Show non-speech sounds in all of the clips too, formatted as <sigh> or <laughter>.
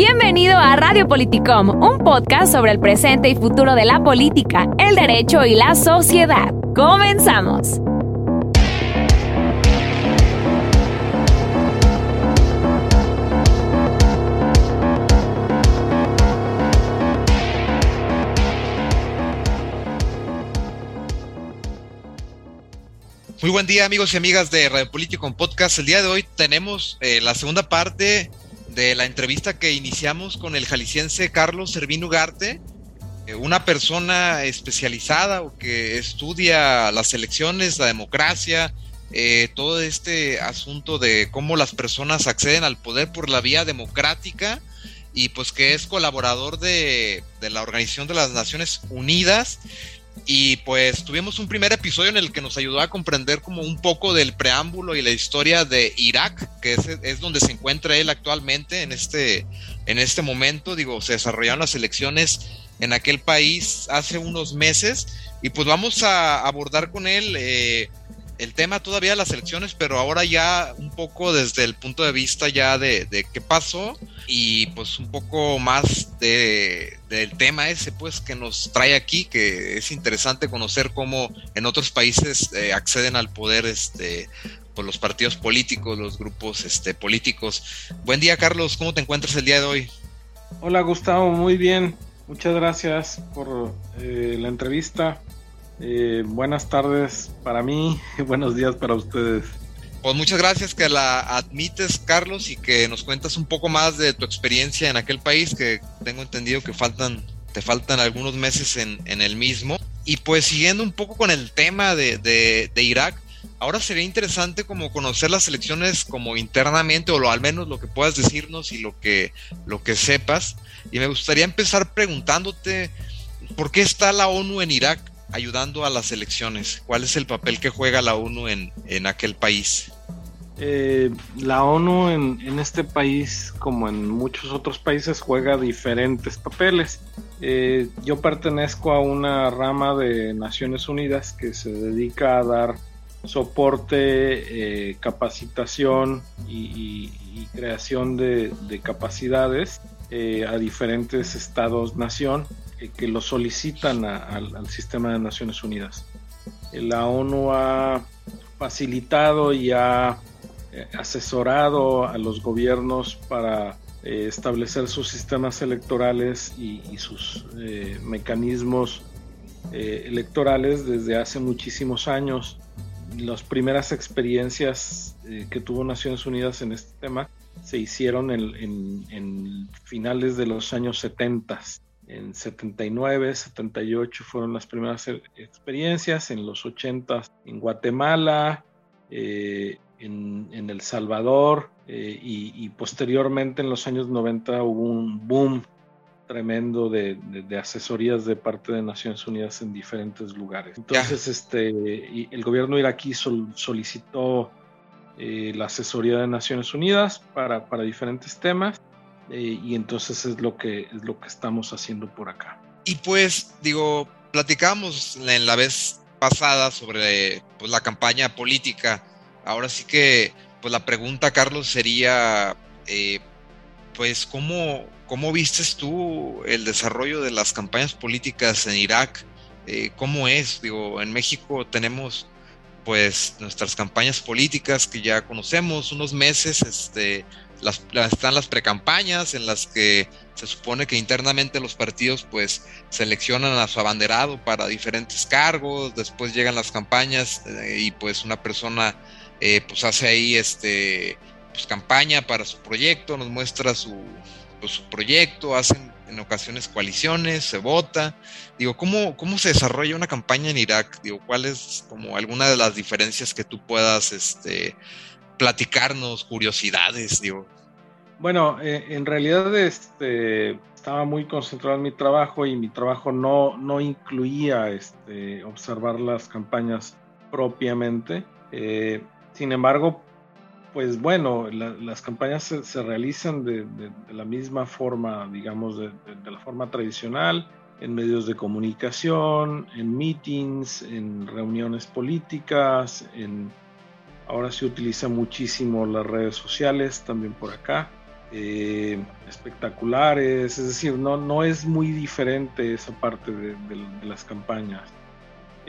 Bienvenido a Radio Politicom, un podcast sobre el presente y futuro de la política, el derecho y la sociedad. Comenzamos. Muy buen día amigos y amigas de Radio Politicom Podcast. El día de hoy tenemos eh, la segunda parte de la entrevista que iniciamos con el jalisciense Carlos Servín Ugarte, eh, una persona especializada o que estudia las elecciones, la democracia, eh, todo este asunto de cómo las personas acceden al poder por la vía democrática y pues que es colaborador de, de la Organización de las Naciones Unidas y pues tuvimos un primer episodio en el que nos ayudó a comprender como un poco del preámbulo y la historia de Irak, que es, donde se encuentra él actualmente en este, en este momento. Digo, se desarrollaron las elecciones en aquel país hace unos meses y pues vamos a abordar con él eh, el tema todavía de las elecciones, pero ahora ya un poco desde el punto de vista ya de, de qué pasó y pues un poco más de, del tema ese pues que nos trae aquí, que es interesante conocer cómo en otros países eh, acceden al poder este por pues, los partidos políticos, los grupos este, políticos. Buen día Carlos, ¿cómo te encuentras el día de hoy? Hola Gustavo, muy bien. Muchas gracias por eh, la entrevista. Eh, buenas tardes para mí <laughs> buenos días para ustedes. Pues muchas gracias que la admites, Carlos, y que nos cuentas un poco más de tu experiencia en aquel país, que tengo entendido que faltan, te faltan algunos meses en, el mismo. Y pues siguiendo un poco con el tema de, de, Irak, ahora sería interesante como conocer las elecciones como internamente, o lo, al menos lo que puedas decirnos y lo que, lo que sepas. Y me gustaría empezar preguntándote, ¿por qué está la ONU en Irak? Ayudando a las elecciones? ¿Cuál es el papel que juega la ONU en, en aquel país? Eh, la ONU en, en, este país, como en muchos otros países, juega diferentes papeles. Eh, yo pertenezco a una rama de Naciones Unidas que se dedica a dar soporte, eh, capacitación y, creación de, de capacidades a diferentes estados-nación que lo solicitan al sistema de Naciones Unidas. La ONU ha facilitado y ha eh, asesorado a los gobiernos para eh, establecer sus sistemas electorales y, sus eh, mecanismos electorales desde hace muchísimos años. Las primeras experiencias que tuvo Naciones Unidas en este tema se hicieron en, en finales de los años 70 en 79, 78 fueron las primeras e, experiencias, en los 80 en Guatemala, eh, en, El Salvador eh, y, posteriormente en los años 90 hubo un boom tremendo de, asesorías de parte de Naciones Unidas en diferentes lugares. Entonces, este, el gobierno iraquí solicitó eh, la asesoría de Naciones Unidas para, para diferentes temas eh, y entonces es lo que es lo que estamos haciendo por acá. Y pues digo, platicamos en la vez pasada sobre pues, la campaña política. Ahora sí que pues la pregunta, Carlos, sería eh, pues cómo cómo vistes tú el desarrollo de las campañas políticas en Irak. Eh, ¿Cómo es? Digo, en México tenemos pues nuestras campañas políticas que ya conocemos, unos meses, este, las, están las precampañas en las que se supone que internamente los partidos pues seleccionan a su abanderado para diferentes cargos, después llegan las campañas eh, y pues una persona eh, pues hace ahí este pues campaña para su proyecto, nos muestra su, pues, su proyecto, hacen en ocasiones coaliciones, se vota. Digo, ¿cómo, ¿cómo se desarrolla una campaña en Irak? Digo, ¿cuál es como alguna de las diferencias que tú puedas este, platicarnos curiosidades, digo. Bueno, eh, en realidad este, estaba muy concentrado en mi trabajo y mi trabajo no, no incluía este, observar las campañas propiamente. Eh, sin embargo, pues bueno, las campañas se, realizan de, la misma forma, digamos, de, la forma tradicional, en medios de comunicación, en meetings, en reuniones políticas, en Ahora se utiliza muchísimo las redes sociales, también por acá. eh, espectaculares, es decir, no, no es muy diferente esa parte de, las campañas.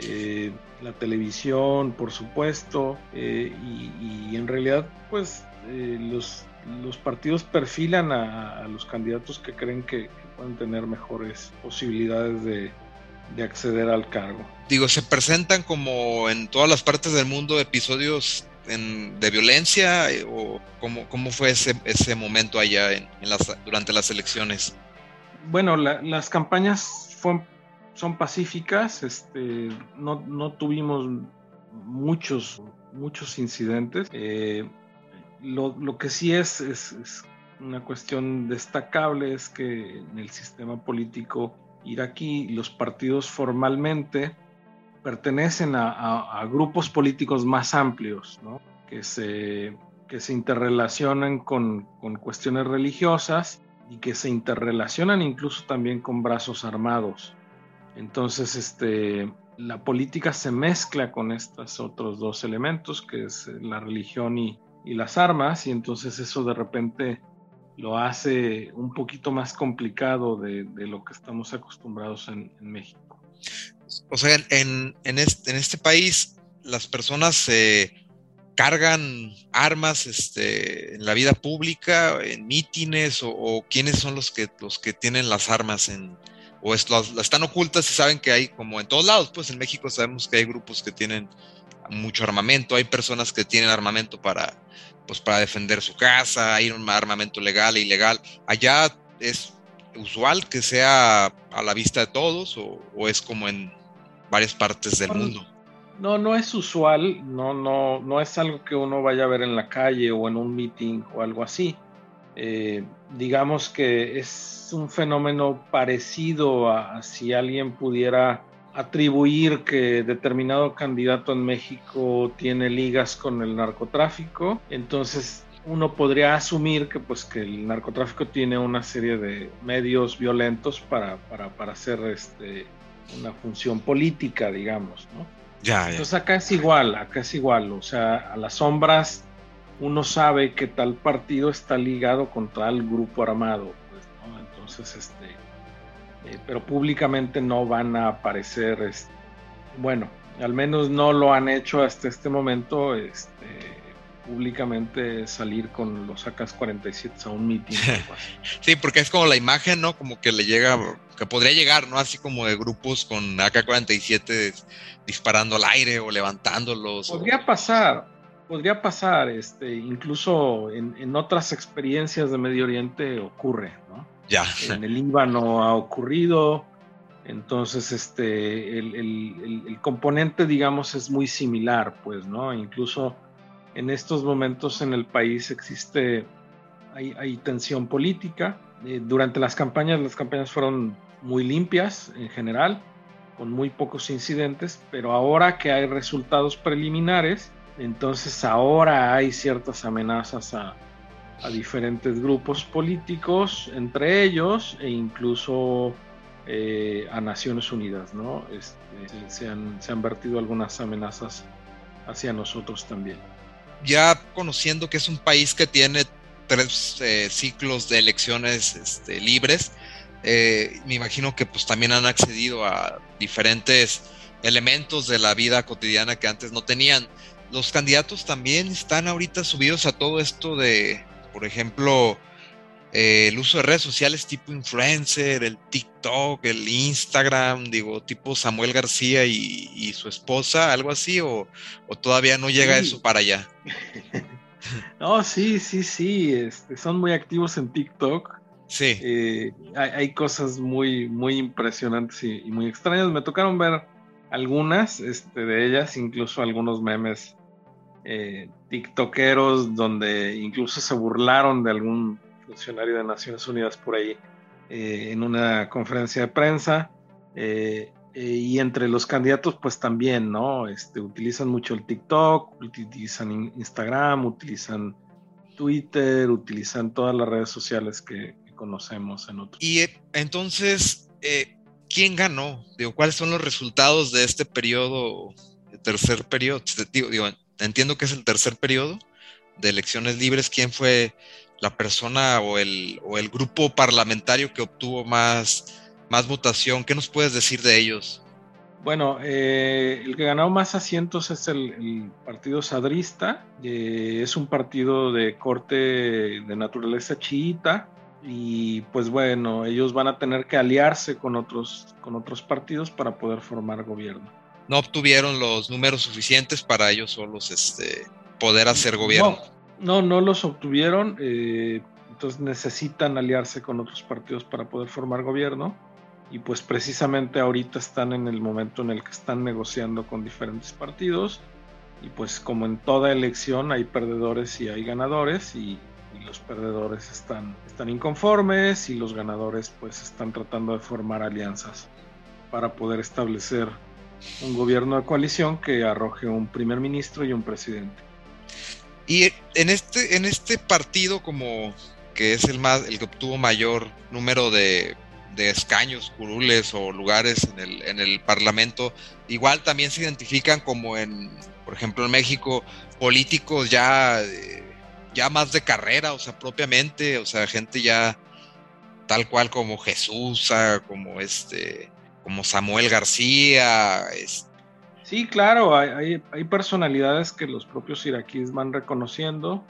Eh, la televisión, por supuesto, eh, y, en realidad, pues los, los, partidos perfilan a, los candidatos que creen que, pueden tener mejores posibilidades de, de acceder al cargo. Digo, se presentan como en todas las partes del mundo episodios de violencia eh, o cómo, cómo fue ese, ese momento allá en, las, durante las elecciones? Bueno, las campañas son pacíficas, este, no, no tuvimos muchos, muchos incidentes. Eh, lo, lo, que sí es, es, una cuestión destacable es que en el sistema político iraquí los partidos formalmente pertenecen a, grupos políticos más amplios, que, se, que se interrelacionan con, cuestiones religiosas y que se interrelacionan incluso también con brazos armados. Entonces, este, la política se mezcla con estos otros dos elementos, que es la religión y, las armas, y entonces eso de repente lo hace un poquito más complicado de, lo que estamos acostumbrados en México. O sea, en, este, país las personas se cargan armas este, en la vida pública, en mítines, o, quiénes son los que, los que tienen las armas en, o están ocultas y saben que hay, como en todos lados, pues en México sabemos que hay grupos que tienen mucho armamento, hay personas que tienen armamento para, pues para defender su casa, hay un armamento legal e ilegal. Allá es usual que sea a la vista de todos o es como en, varias partes del mundo. No, no es usual, no, no, no es algo que uno vaya a ver en la calle o en un meeting o algo así. Eh, digamos que es un fenómeno parecido a, si alguien pudiera atribuir que determinado candidato en México tiene ligas con el narcotráfico, entonces uno podría asumir que pues que el narcotráfico tiene una serie de medios violentos para, para, para hacer este una función política, digamos, ¿no? Ya, Entonces acá es igual, acá es igual, o sea, a las sombras uno sabe que tal partido está ligado con tal grupo armado, pues, ¿no? Entonces, este, eh, pero públicamente no van a aparecer, este, bueno, al menos no lo han hecho hasta este momento, este, públicamente salir con los AK-47 a un meeting. <laughs> sí, porque es como la imagen, ¿no? Como que le llega, que podría llegar, ¿no? Así como de grupos con AK-47 disparando al aire o levantándolos. Podría pasar, podría pasar, este, incluso en, otras experiencias de Medio Oriente ocurre, ¿no? Ya. En el Líbano ha ocurrido, entonces, este, el, el, el, componente, digamos, es muy similar, pues, ¿no? Incluso en estos momentos en el país existe, hay, tensión política. Eh, durante las campañas, las campañas fueron muy limpias en general, con muy pocos incidentes, pero ahora que hay resultados preliminares, entonces ahora hay ciertas amenazas a, diferentes grupos políticos, entre ellos e incluso eh, a Naciones Unidas, ¿no? Este, se, han, se han vertido algunas amenazas hacia nosotros también ya conociendo que es un país que tiene tres eh, ciclos de elecciones este, libres, eh, me imagino que pues también han accedido a diferentes elementos de la vida cotidiana que antes no tenían. Los candidatos también están ahorita subidos a todo esto de, por ejemplo, eh, el uso de redes sociales tipo influencer, el TikTok, el Instagram, digo, tipo Samuel García y, su esposa, algo así, o, todavía no llega eso para allá. <laughs> no, sí, sí, sí, este, son muy activos en TikTok. Sí. Eh, hay, cosas muy, muy impresionantes y, muy extrañas. Me tocaron ver algunas este, de ellas, incluso algunos memes eh, tiktokeros donde incluso se burlaron de algún funcionario de Naciones Unidas por ahí eh, en una conferencia de prensa. Eh, eh, y entre los candidatos, pues también, ¿no? Este, utilizan mucho el TikTok, utilizan Instagram, utilizan Twitter, utilizan todas las redes sociales que, conocemos en otros. Y entonces, ¿quién ganó? Digo, ¿cuáles son los resultados de este periodo, tercer periodo? Digo, entiendo que es el tercer periodo de elecciones libres. ¿Quién fue la persona o el, o el grupo parlamentario que obtuvo más, votación. ¿Qué nos puedes decir de ellos? Bueno, eh, el que ganó más asientos es el, Partido Sadrista. Es un partido de corte de naturaleza chiita. Y pues bueno, ellos van a tener que aliarse con otros, con otros partidos para poder formar gobierno. No obtuvieron los números suficientes para ellos solos este, poder hacer gobierno. No, no, los obtuvieron. Eh, entonces necesitan aliarse con otros partidos para poder formar gobierno y pues precisamente ahorita están en el momento en el que están negociando con diferentes partidos y pues como en toda elección hay perdedores y hay ganadores y, los perdedores están, están inconformes y los ganadores pues están tratando de formar alianzas para poder establecer un gobierno de coalición que arroje un primer ministro y un presidente. Y en este, en este partido como que es el más, el que obtuvo mayor número de de escaños, curules o lugares en el, en el Parlamento, igual también se identifican como en, por ejemplo, en México, políticos ya, eh, ya más de carrera, o sea, propiamente, o sea, gente ya tal cual como Jesús, ah, como este, como Samuel García. Sí, claro, hay, hay personalidades que los propios iraquíes van reconociendo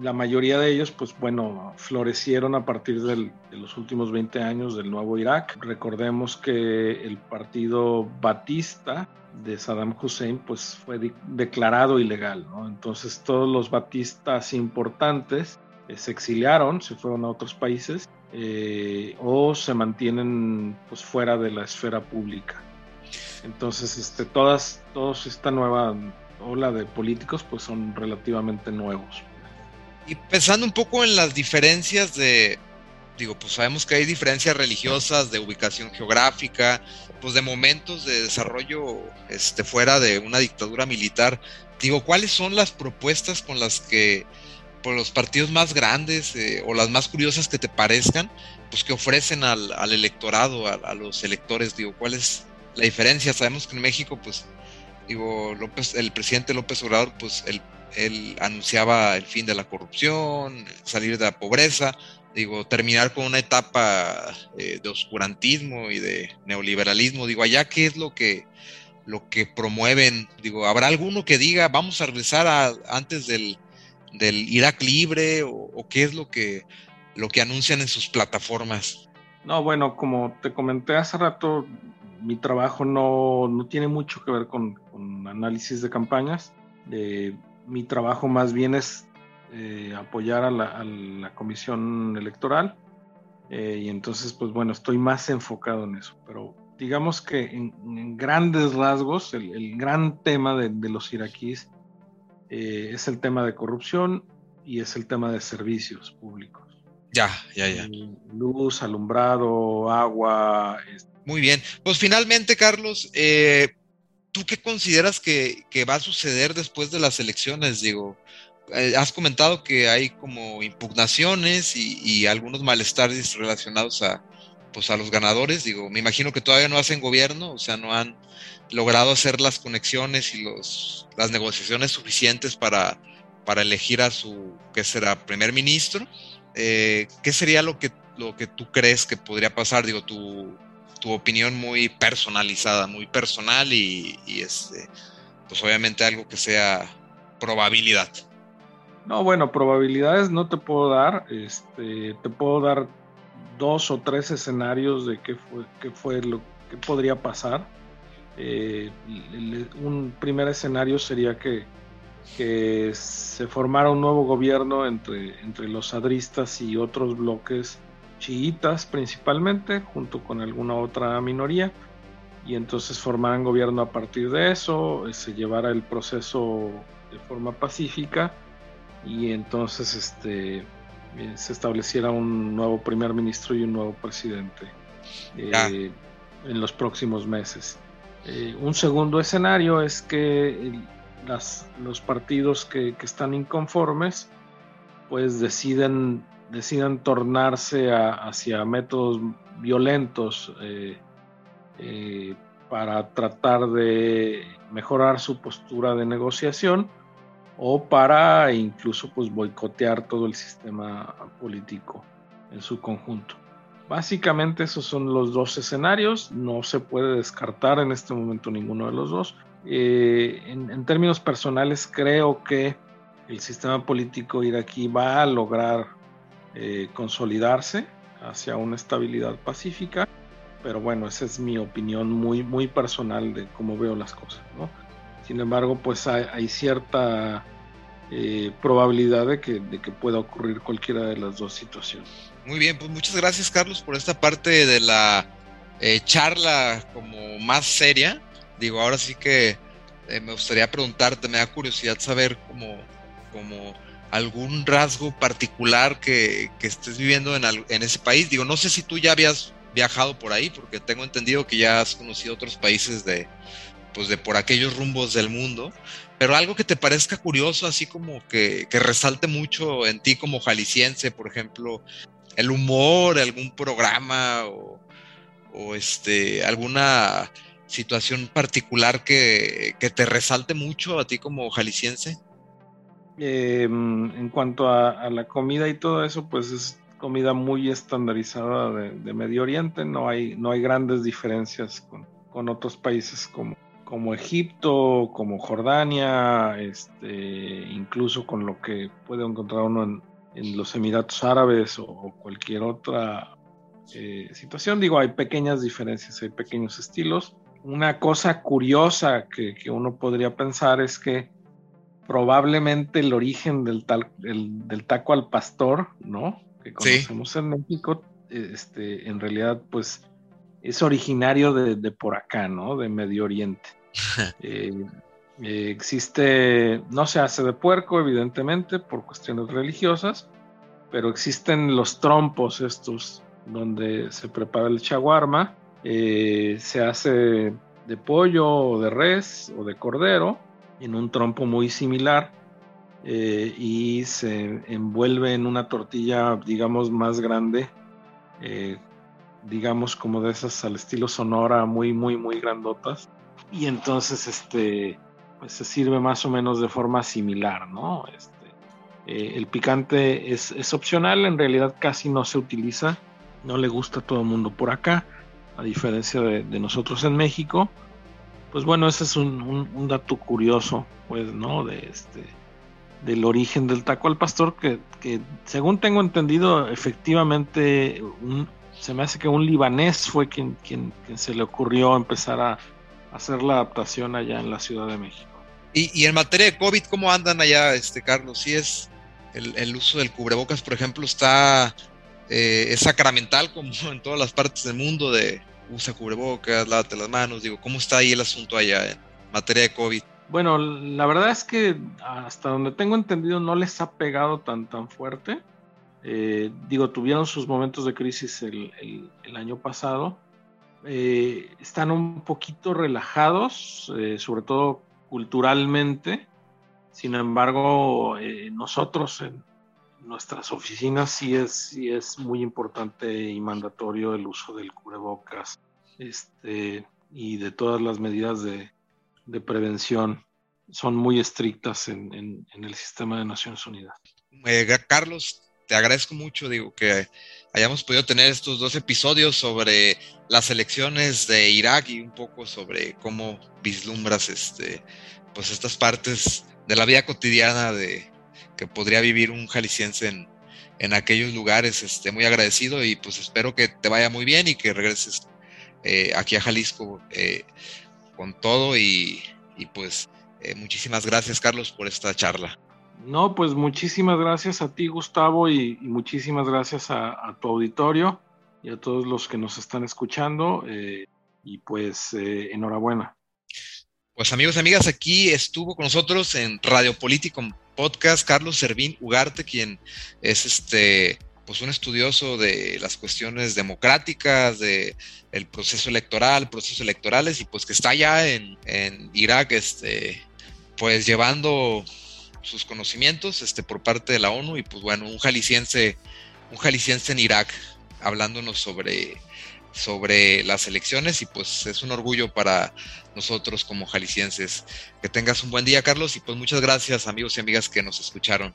la mayoría de ellos, pues bueno, florecieron a partir de los últimos 20 años del nuevo Irak. Recordemos que el partido Batista de Saddam Hussein, pues fue declarado ilegal. Entonces todos los batistas importantes eh, se exiliaron, se fueron a otros países eh, o se mantienen pues fuera de la esfera pública. Entonces, este, todas, todos esta nueva ola de políticos, pues son relativamente nuevos. Y pensando un poco en las diferencias de, digo, pues sabemos que hay diferencias religiosas, de ubicación geográfica, pues de momentos de desarrollo este, fuera de una dictadura militar. Digo, ¿cuáles son las propuestas con las que, los partidos más grandes eh, o las más curiosas que te parezcan, pues que ofrecen al, electorado, a, los electores? Digo, ¿cuál es la diferencia? Sabemos que en México, pues, digo, López, el presidente López Obrador, pues él anunciaba el fin de la corrupción, salir de la pobreza, digo, terminar con una etapa eh, de oscurantismo y de neoliberalismo. Digo, allá qué es lo que lo que promueven, digo, ¿habrá alguno que diga vamos a regresar antes del, del Irak libre o, qué es lo que lo que anuncian en sus plataformas? No, bueno, como te comenté hace rato, mi trabajo no, no tiene mucho que ver con, con análisis de campañas. De, mi trabajo más bien es eh, apoyar a la, comisión electoral eh, y entonces pues bueno, estoy más enfocado en eso, pero digamos que en, grandes rasgos el, gran tema de, los iraquíes eh, es el tema de corrupción y es el tema de servicios públicos. Ya, ya, ya. Luz, alumbrado, agua. Muy bien. Pues finalmente, Carlos, eh, ¿tú qué consideras que, va a suceder después de las elecciones? Digo, eh, has comentado que hay como impugnaciones y, algunos malestares relacionados a, pues a los ganadores. Digo, me imagino que todavía no hacen gobierno, o sea, no han logrado hacer las conexiones y los, las negociaciones suficientes para, para elegir a su, ¿qué será?, primer ministro. Eh, ¿Qué sería lo que, lo que tú crees que podría pasar? Digo, tu, tu opinión muy personalizada, muy personal y, este, pues obviamente algo que sea probabilidad. No, bueno, probabilidades no te puedo dar. Este, te puedo dar dos o tres escenarios de qué fue, qué fue lo que podría pasar. Eh, un primer escenario sería que, que, se formara un nuevo gobierno entre, entre los sadristas y otros bloques chiitas principalmente, junto con alguna otra minoría, y entonces formaran gobierno a partir de eso, eh, se llevara el proceso de forma pacífica y entonces este, se estableciera un nuevo primer ministro y un nuevo presidente eh, en los próximos meses. un segundo escenario es que las, los partidos que, que están inconformes pues deciden decidan tornarse hacia métodos violentos eh, eh, para tratar de mejorar su postura de negociación o para incluso pues boicotear todo el sistema político en su conjunto. Básicamente esos son los dos escenarios, no se puede descartar en este momento ninguno de los dos. Eh, en, términos personales creo que el sistema político iraquí va a lograr eh, consolidarse hacia una estabilidad pacífica, pero bueno, esa es mi opinión muy, muy personal de cómo veo las cosas. Sin embargo, pues hay, cierta eh, probabilidad de que, pueda ocurrir cualquiera de las dos situaciones. Muy bien, pues muchas gracias Carlos por esta parte de la eh, charla como más seria. Digo, ahora sí que eh, me gustaría preguntarte, me da curiosidad saber como, como algún rasgo particular que, estés viviendo en, en, ese país. Digo, no sé si tú ya habías viajado por ahí, porque tengo entendido que ya has conocido otros países de, pues de por aquellos rumbos del mundo, pero algo que te parezca curioso, así como que, que resalte mucho en ti como jalisciense, por ejemplo, el humor, algún programa o, este, alguna situación particular que, te resalte mucho a ti como jalisciense? Em, en cuanto a, la comida y todo eso, pues es comida muy estandarizada de, Medio Oriente, no hay, no hay grandes diferencias con, otros países como, como Egipto, como Jordania, este, incluso con lo que puede encontrar uno en, en los Emiratos Árabes o, cualquier otra eh, situación. Digo, hay pequeñas diferencias, hay pequeños estilos. Una cosa curiosa que, uno podría pensar es que probablemente el origen del, tal, del taco al pastor, ¿no? Que conocemos en México, este, en realidad, pues es originario de, por acá, ¿no? De Medio Oriente. <laughs> eh, eh, existe, no se hace de puerco, evidentemente, por cuestiones religiosas, pero existen los trompos estos, donde se prepara el chaguarma, eh, se hace de pollo o de res o de cordero, en un trompo muy similar, eh, y se envuelve en una tortilla, digamos, más grande, digamos como de esas al estilo sonora, muy, muy, muy grandotas. Y entonces, este, pues, se sirve más o menos de forma similar, ¿no? Este, eh, el picante es, opcional, en realidad casi no se utiliza, no le gusta a todo el mundo por acá, a diferencia de, nosotros en México. Pues bueno, ese es un, dato curioso, pues, ¿no? De este, del origen del taco al pastor, que, según tengo entendido, efectivamente, se me hace que un libanés fue quien, quien se le ocurrió empezar a, hacer la adaptación allá en la Ciudad de México. Y, en materia de COVID, ¿cómo andan allá, este Carlos? Si es el, uso del cubrebocas, por ejemplo, está eh, es sacramental como <laughs> en todas las partes del mundo de usa cubrebocas, lávate las manos, digo, ¿cómo está ahí el asunto allá en materia de COVID? Bueno, la verdad es que hasta donde tengo entendido no les ha pegado tan tan fuerte. Eh, digo, tuvieron sus momentos de crisis el, año pasado, eh, están un poquito relajados, eh, sobre todo culturalmente. Sin embargo, nosotros en nuestras oficinas sí es, sí es muy importante y mandatorio el uso del cubrebocas este, y de todas las medidas de, prevención son muy estrictas en, en, el sistema de Naciones Unidas. Carlos, te agradezco mucho, digo, que hayamos podido tener estos dos episodios sobre las elecciones de Irak y un poco sobre cómo vislumbras este, pues estas partes de la vida cotidiana de que podría vivir un jalisciense en, en aquellos lugares. Este, muy agradecido y pues espero que te vaya muy bien y que regreses eh, aquí a Jalisco eh, con todo y, y pues eh, muchísimas gracias Carlos por esta charla. No, pues muchísimas gracias a ti, Gustavo, y, muchísimas gracias a, tu auditorio y a todos los que nos están escuchando. Eh, y pues eh, enhorabuena. Pues amigos y amigas, aquí estuvo con nosotros en Radio Político Podcast Carlos Servín Ugarte, quien es este pues un estudioso de las cuestiones democráticas, de el proceso electoral, procesos electorales, y pues que está allá en, en Irak, este, pues llevando sus conocimientos este, por parte de la ONU y pues bueno, un jalisciense, un jalisciense en Irak. hablándonos sobre, sobre las elecciones y pues es un orgullo para nosotros como jaliscienses. Que tengas un buen día, Carlos, y pues muchas gracias amigos y amigas que nos escucharon.